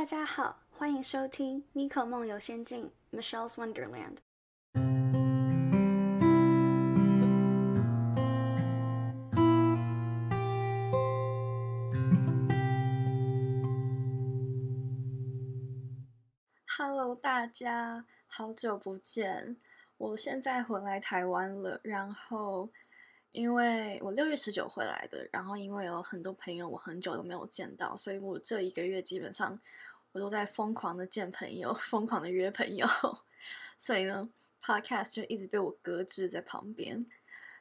大家好，欢迎收听《Miko 梦游仙境》（Michelle's Wonderland）。Hello，大家好久不见！我现在回来台湾了，然后因为我六月十九回来的，然后因为有很多朋友我很久都没有见到，所以我这一个月基本上我都在疯狂的见朋友，疯狂的约朋友，所以呢，Podcast 就一直被我搁置在旁边。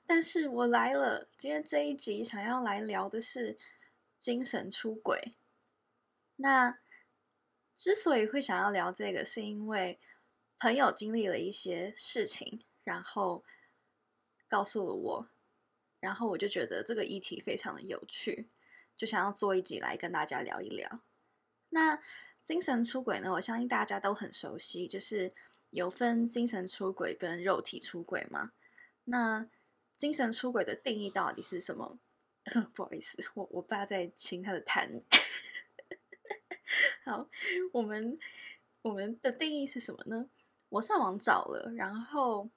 但是我来了，今天这一集想要来聊的是精神出轨。那之所以会想要聊这个，是因为朋友经历了一些事情，然后告诉了我，然后我就觉得这个议题非常的有趣，就想要做一集来跟大家聊一聊。那精神出轨呢？我相信大家都很熟悉，就是有分精神出轨跟肉体出轨嘛。那精神出轨的定义到底是什么？不好意思，我我爸在亲他的痰。好，我们我们的定义是什么呢？我上网找了，然后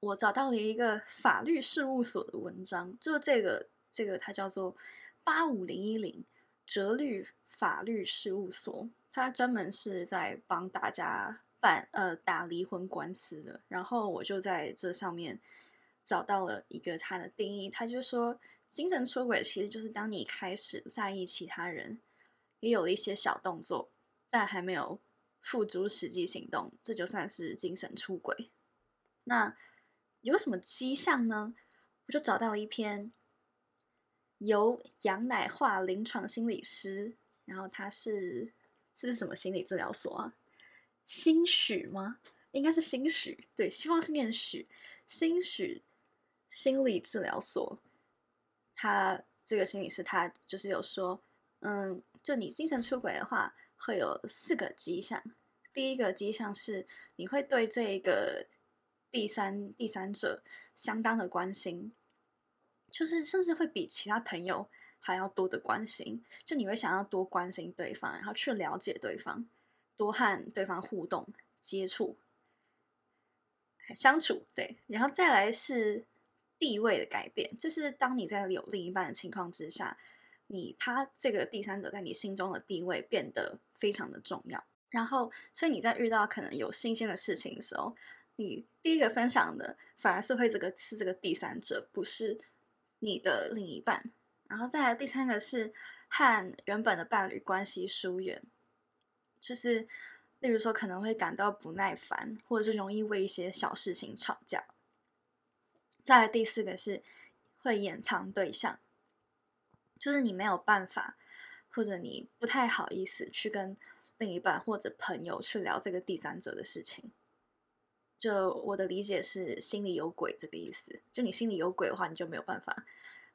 我找到了一个法律事务所的文章，就这个这个它叫做八五零一零哲律法律事务所，它专门是在帮大家办呃打离婚官司的。然后我就在这上面找到了一个他的定义，他就说精神出轨其实就是当你开始在意其他人。也有一些小动作，但还没有付诸实际行动，这就算是精神出轨。那有什么迹象呢？我就找到了一篇由杨乃化临床心理师，然后他是这是什么心理治疗所啊？新许吗？应该是新许，对，希望是念许新许心理治疗所。他这个心理师，他就是有说，嗯。就你精神出轨的话，会有四个迹象。第一个迹象是你会对这个第三第三者相当的关心，就是甚至会比其他朋友还要多的关心。就你会想要多关心对方，然后去了解对方，多和对方互动、接触、相处。对，然后再来是地位的改变，就是当你在有另一半的情况之下。你他这个第三者在你心中的地位变得非常的重要，然后所以你在遇到可能有新鲜的事情的时候，你第一个分享的反而是会这个是这个第三者，不是你的另一半。然后再来第三个是和原本的伴侣关系疏远，就是例如说可能会感到不耐烦，或者是容易为一些小事情吵架。再来第四个是会掩藏对象。就是你没有办法，或者你不太好意思去跟另一半或者朋友去聊这个第三者的事情。就我的理解是心里有鬼这个意思。就你心里有鬼的话，你就没有办法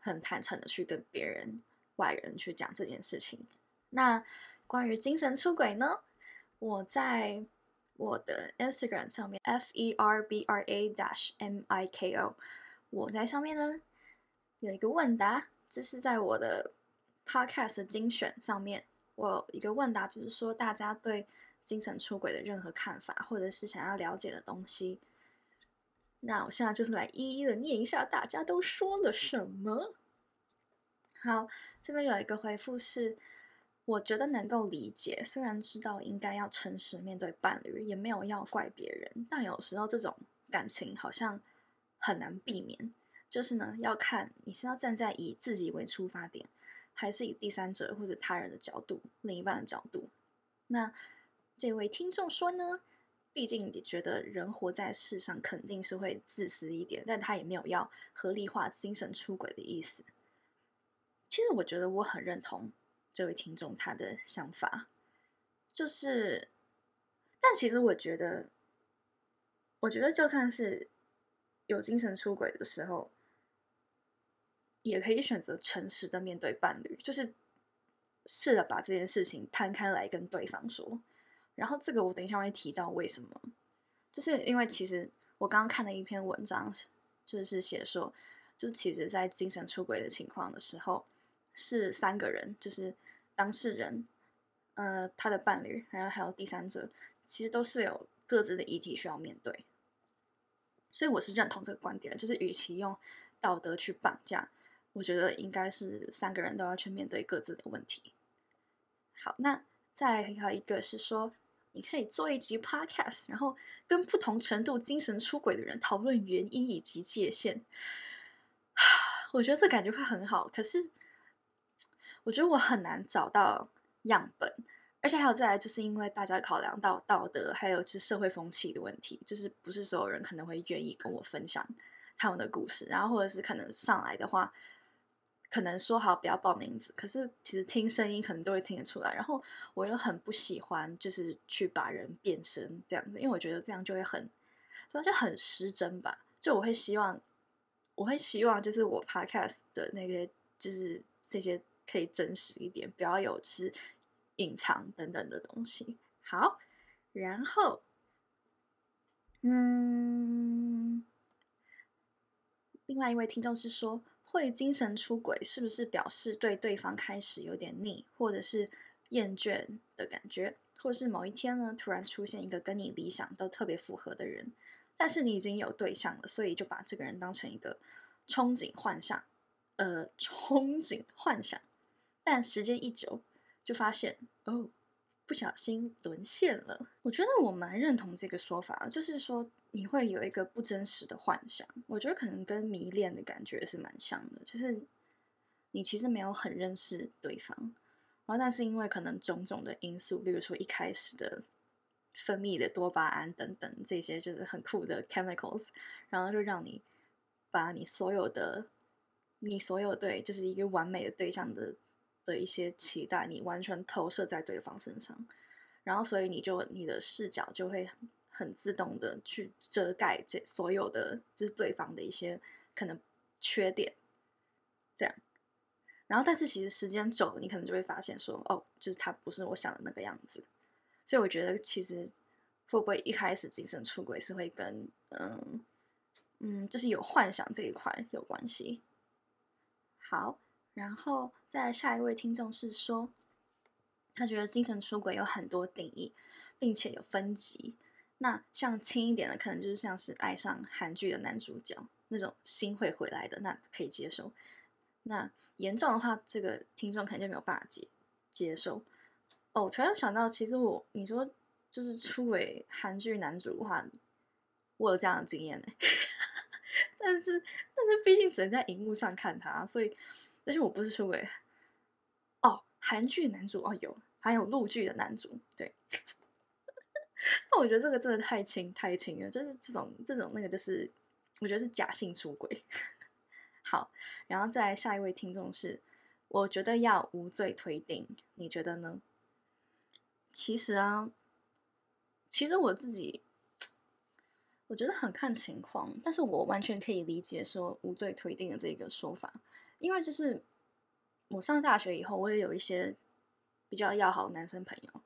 很坦诚的去跟别人外人去讲这件事情。那关于精神出轨呢？我在我的 Instagram 上面 f e r b r a dash m i k o，我在上面呢有一个问答。这是在我的 podcast 精选上面，我有一个问答，就是说大家对精神出轨的任何看法，或者是想要了解的东西。那我现在就是来一一的念一下大家都说了什么。好，这边有一个回复是，我觉得能够理解，虽然知道应该要诚实面对伴侣，也没有要怪别人，但有时候这种感情好像很难避免。就是呢，要看你是要站在以自己为出发点，还是以第三者或者他人的角度、另一半的角度。那这位听众说呢，毕竟你觉得人活在世上肯定是会自私一点，但他也没有要合理化精神出轨的意思。其实我觉得我很认同这位听众他的想法，就是，但其实我觉得，我觉得就算是有精神出轨的时候。也可以选择诚实的面对伴侣，就是试着把这件事情摊开来跟对方说。然后这个我等一下会提到为什么，就是因为其实我刚刚看了一篇文章，就是写说，就其实在精神出轨的情况的时候，是三个人，就是当事人，呃，他的伴侣，然后还有第三者，其实都是有各自的议题需要面对。所以我是认同这个观点，就是与其用道德去绑架，我觉得应该是三个人都要去面对各自的问题。好，那再还有一个是说，你可以做一集 podcast，然后跟不同程度精神出轨的人讨论原因以及界限。我觉得这感觉会很好，可是我觉得我很难找到样本，而且还有再来，就是因为大家考量到道德，还有就是社会风气的问题，就是不是所有人可能会愿意跟我分享他们的故事，然后或者是可能上来的话。可能说好不要报名字，可是其实听声音可能都会听得出来。然后我又很不喜欢，就是去把人变声这样子，因为我觉得这样就会很，就很失真吧。就我会希望，我会希望就是我 podcast 的那个，就是这些可以真实一点，不要有就是隐藏等等的东西。好，然后，嗯，另外一位听众是说。会精神出轨是不是表示对对方开始有点腻，或者是厌倦的感觉，或是某一天呢突然出现一个跟你理想都特别符合的人，但是你已经有对象了，所以就把这个人当成一个憧憬幻想，呃，憧憬幻想，但时间一久就发现哦。不小心沦陷了，我觉得我蛮认同这个说法，就是说你会有一个不真实的幻想。我觉得可能跟迷恋的感觉是蛮像的，就是你其实没有很认识对方，然后但是因为可能种种的因素，比如说一开始的分泌的多巴胺等等这些就是很酷的 chemicals，然后就让你把你所有的你所有对就是一个完美的对象的。的一些期待，你完全投射在对方身上，然后所以你就你的视角就会很自动的去遮盖这所有的就是对方的一些可能缺点，这样，然后但是其实时间久了，你可能就会发现说，哦，就是他不是我想的那个样子，所以我觉得其实会不会一开始精神出轨是会跟嗯嗯就是有幻想这一块有关系，好。然后再下一位听众是说，他觉得精神出轨有很多定义，并且有分级。那像轻一点的，可能就是像是爱上韩剧的男主角那种心会回来的，那可以接受。那严重的话，这个听众肯定就没有办法接接受。哦，突然想到，其实我你说就是出轨韩剧男主的话，我有这样的经验呢。但是但是毕竟只能在荧幕上看他，所以。但是我不是出轨哦，韩剧男主哦有，还有陆剧的男主，对。那我觉得这个真的太轻太轻了，就是这种这种那个，就是我觉得是假性出轨。好，然后再下一位听众是，我觉得要无罪推定，你觉得呢？其实啊，其实我自己我觉得很看情况，但是我完全可以理解说无罪推定的这个说法。因为就是我上大学以后，我也有一些比较要好的男生朋友，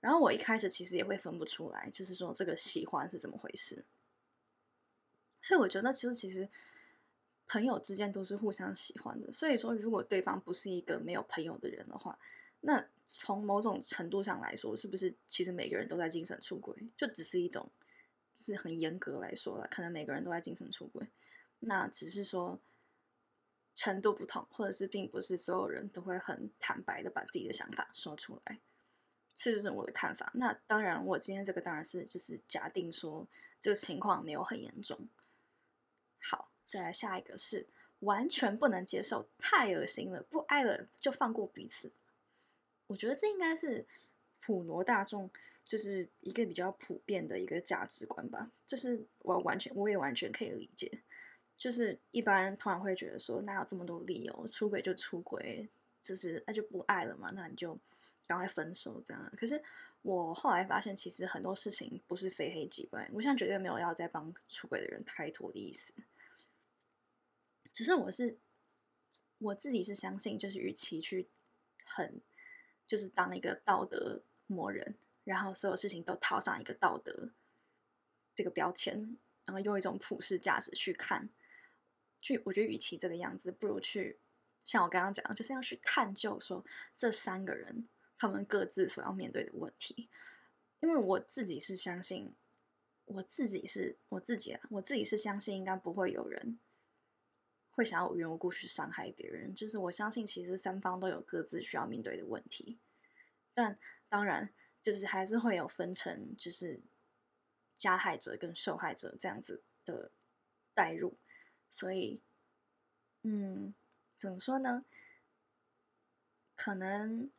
然后我一开始其实也会分不出来，就是说这个喜欢是怎么回事。所以我觉得其实其实朋友之间都是互相喜欢的。所以说，如果对方不是一个没有朋友的人的话，那从某种程度上来说，是不是其实每个人都在精神出轨？就只是一种是很严格来说了，可能每个人都在精神出轨，那只是说。程度不同，或者是并不是所有人都会很坦白的把自己的想法说出来，这就是我的看法。那当然，我今天这个当然是就是假定说这个情况没有很严重。好，再来下一个是完全不能接受，太恶心了，不爱了就放过彼此。我觉得这应该是普罗大众就是一个比较普遍的一个价值观吧，就是我完全我也完全可以理解。就是一般人突然会觉得说，哪有这么多理由出轨就出轨，就是那就不爱了嘛，那你就赶快分手这样。可是我后来发现，其实很多事情不是非黑即白。我现在绝对没有要再帮出轨的人开脱的意思，只是我是我自己是相信，就是与其去很就是当一个道德魔人，然后所有事情都套上一个道德这个标签，然后用一种普世价值去看。去，我觉得与其这个样子，不如去像我刚刚讲，就是要去探究说这三个人他们各自所要面对的问题。因为我自己是相信，我自己是我自己啊，我自己是相信应该不会有人会想要无缘无故去伤害别人。就是我相信，其实三方都有各自需要面对的问题，但当然就是还是会有分成，就是加害者跟受害者这样子的代入。所以，嗯，怎么说呢？可能。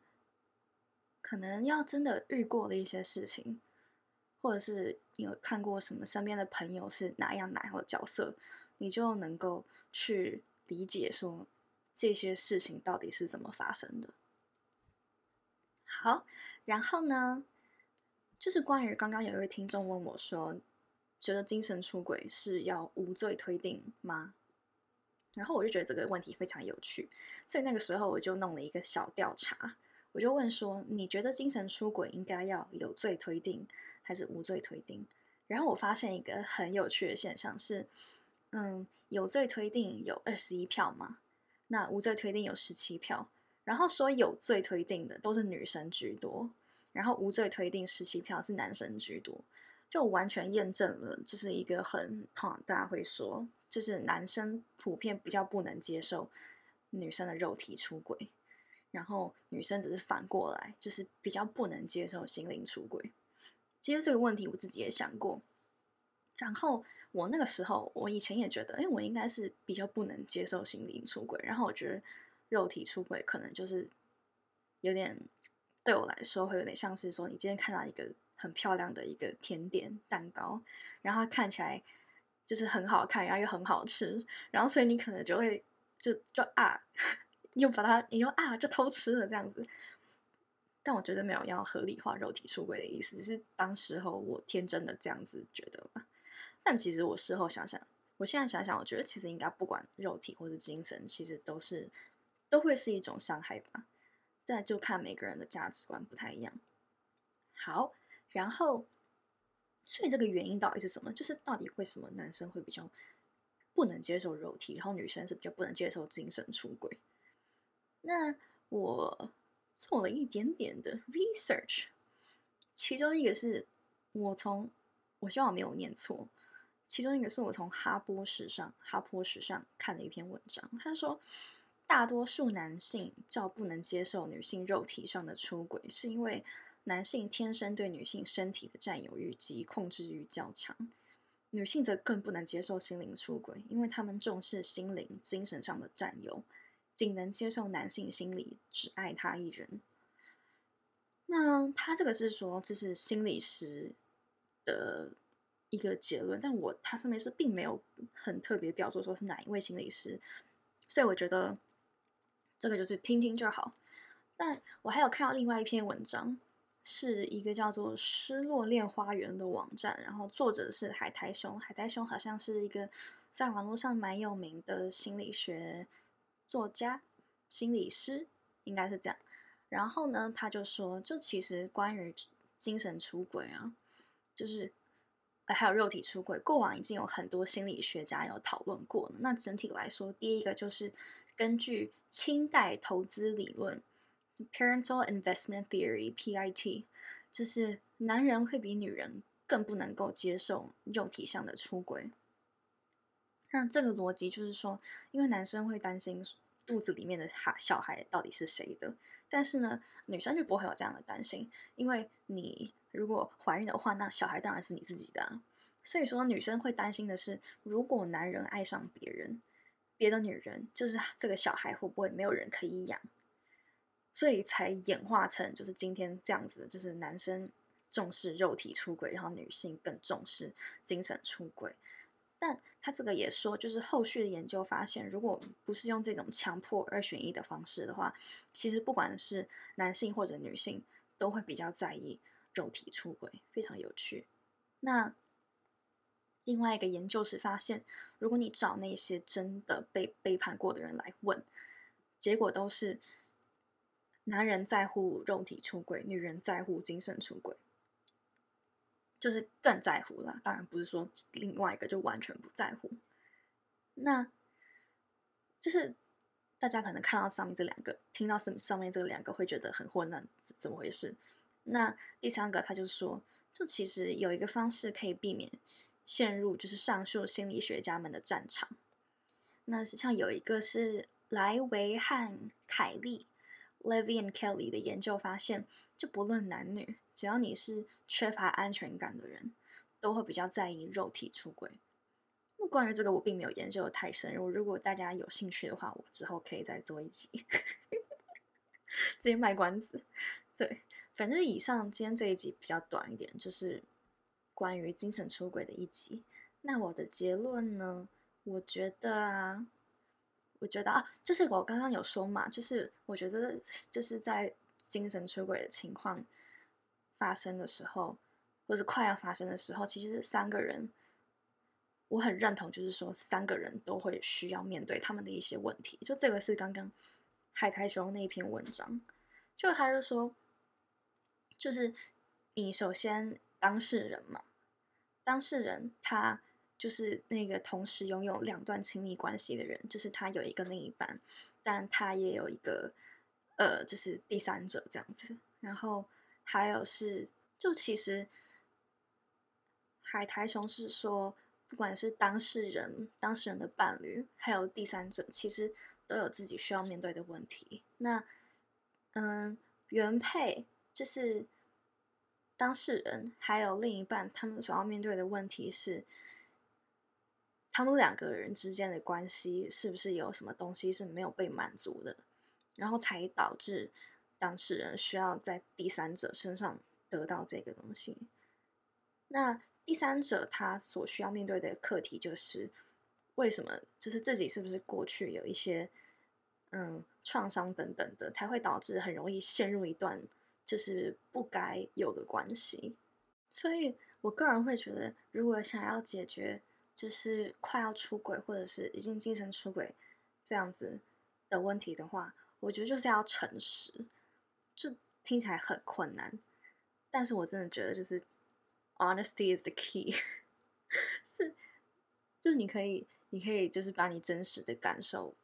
可能要真的遇过的一些事情，或者是你有看过什么身边的朋友是哪样哪样的角色，你就能够去理解说这些事情到底是怎么发生的。好，然后呢，就是关于刚刚有一位听众问我说，觉得精神出轨是要无罪推定吗？然后我就觉得这个问题非常有趣，所以那个时候我就弄了一个小调查。我就问说：“你觉得精神出轨应该要有罪推定还是无罪推定？”然后我发现一个很有趣的现象是，嗯，有罪推定有二十一票嘛，那无罪推定有十七票。然后说有罪推定的都是女生居多，然后无罪推定十七票是男生居多，就完全验证了这是一个很通常大家会说，就是男生普遍比较不能接受女生的肉体出轨。然后女生只是反过来，就是比较不能接受心灵出轨。其实这个问题我自己也想过。然后我那个时候，我以前也觉得，哎，我应该是比较不能接受心灵出轨。然后我觉得肉体出轨可能就是有点对我来说会有点像是说，你今天看到一个很漂亮的一个甜点蛋糕，然后看起来就是很好看，然后又很好吃，然后所以你可能就会就就啊。又把它，你又啊，就偷吃了这样子。但我觉得没有要合理化肉体出轨的意思，只是当时候我天真的这样子觉得嘛。但其实我事后想想，我现在想想，我觉得其实应该不管肉体或者精神，其实都是都会是一种伤害吧。但就看每个人的价值观不太一样。好，然后，所以这个原因到底是什么？就是到底为什么男生会比较不能接受肉体，然后女生是比较不能接受精神出轨？那我做了一点点的 research，其中一个是我从我希望我没有念错，其中一个是我从哈波史上哈波史上看的一篇文章，他说大多数男性较不能接受女性肉体上的出轨，是因为男性天生对女性身体的占有欲及控制欲较强，女性则更不能接受心灵出轨，因为他们重视心灵、精神上的占有。仅能接受男性心理，只爱他一人。那他这个是说，这是心理师的一个结论，但我他上面是并没有很特别表述说是哪一位心理师，所以我觉得这个就是听听就好。但我还有看到另外一篇文章，是一个叫做《失落恋花园》的网站，然后作者是海苔熊，海苔熊好像是一个在网络上蛮有名的心理学。作家、心理师应该是这样。然后呢，他就说，就其实关于精神出轨啊，就是还有肉体出轨，过往已经有很多心理学家有讨论过了。那整体来说，第一个就是根据清代投资理论 （Parental Investment Theory，PIT），就是男人会比女人更不能够接受肉体上的出轨。那这个逻辑就是说，因为男生会担心肚子里面的孩小孩到底是谁的，但是呢，女生就不会有这样的担心，因为你如果怀孕的话，那小孩当然是你自己的。所以说，女生会担心的是，如果男人爱上别人，别的女人，就是这个小孩会不会没有人可以养？所以才演化成就是今天这样子，就是男生重视肉体出轨，然后女性更重视精神出轨。但他这个也说，就是后续的研究发现，如果不是用这种强迫二选一的方式的话，其实不管是男性或者女性，都会比较在意肉体出轨，非常有趣。那另外一个研究是发现，如果你找那些真的被背叛过的人来问，结果都是男人在乎肉体出轨，女人在乎精神出轨。就是更在乎啦，当然不是说另外一个就完全不在乎。那就是大家可能看到上面这两个，听到上上面这两个会觉得很混乱，怎么回事？那第三个他就说，就其实有一个方式可以避免陷入就是上述心理学家们的战场。那像有一个是莱维和凯利 （Levy and Kelly） 的研究发现，就不论男女，只要你是缺乏安全感的人，都会比较在意肉体出轨。那关于这个，我并没有研究的太深入。如果大家有兴趣的话，我之后可以再做一集，直接卖关子。对，反正以上今天这一集比较短一点，就是关于精神出轨的一集。那我的结论呢？我觉得啊，我觉得啊，就是我刚刚有说嘛，就是我觉得就是在精神出轨的情况发生的时候，或是快要发生的时候，其实三个人。我很认同，就是说三个人都会需要面对他们的一些问题。就这个是刚刚海苔熊那一篇文章，就他就说，就是你首先当事人嘛，当事人他就是那个同时拥有两段亲密关系的人，就是他有一个另一半，但他也有一个呃，就是第三者这样子。然后还有是，就其实海苔熊是说。不管是当事人、当事人的伴侣，还有第三者，其实都有自己需要面对的问题。那，嗯，原配就是当事人，还有另一半，他们所要面对的问题是，他们两个人之间的关系是不是有什么东西是没有被满足的，然后才导致当事人需要在第三者身上得到这个东西。那。第三者他所需要面对的课题就是，为什么就是自己是不是过去有一些嗯创伤等等的，才会导致很容易陷入一段就是不该有的关系。所以我个人会觉得，如果想要解决就是快要出轨或者是已经精神出轨这样子的问题的话，我觉得就是要诚实。就听起来很困难，但是我真的觉得就是。Honesty is the key，是，就是你可以，你可以就是把你真实的感受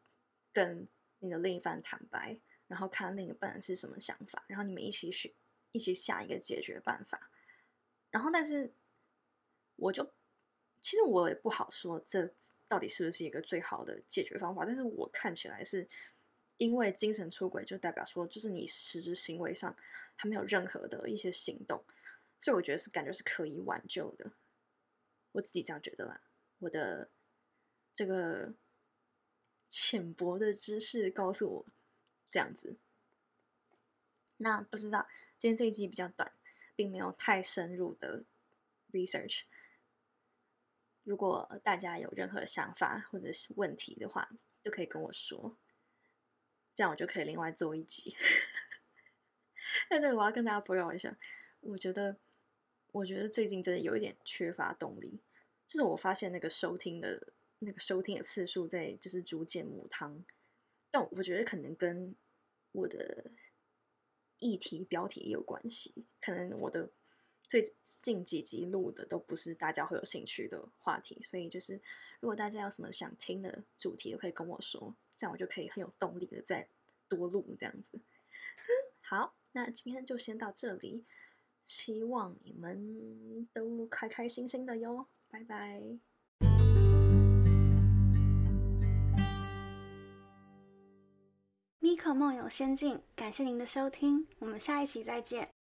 跟你的另一半坦白，然后看另一半是什么想法，然后你们一起去一起想一个解决办法。然后，但是我就其实我也不好说这到底是不是一个最好的解决方法，但是我看起来是因为精神出轨就代表说，就是你实质行为上还没有任何的一些行动。所以我觉得是感觉是可以挽救的，我自己这样觉得啦。我的这个浅薄的知识告诉我这样子。那不知道今天这一集比较短，并没有太深入的 research。如果大家有任何想法或者是问题的话，都可以跟我说，这样我就可以另外做一集。哎，对，我要跟大家报告一下，我觉得。我觉得最近真的有一点缺乏动力，就是我发现那个收听的那个收听的次数在就是逐渐母汤，但我觉得可能跟我的议题标题也有关系，可能我的最近几集录的都不是大家会有兴趣的话题，所以就是如果大家有什么想听的主题，可以跟我说，这样我就可以很有动力的再多录这样子。好，那今天就先到这里。希望你们都开开心心的哟，拜拜。米可梦游仙境，感谢您的收听，我们下一期再见。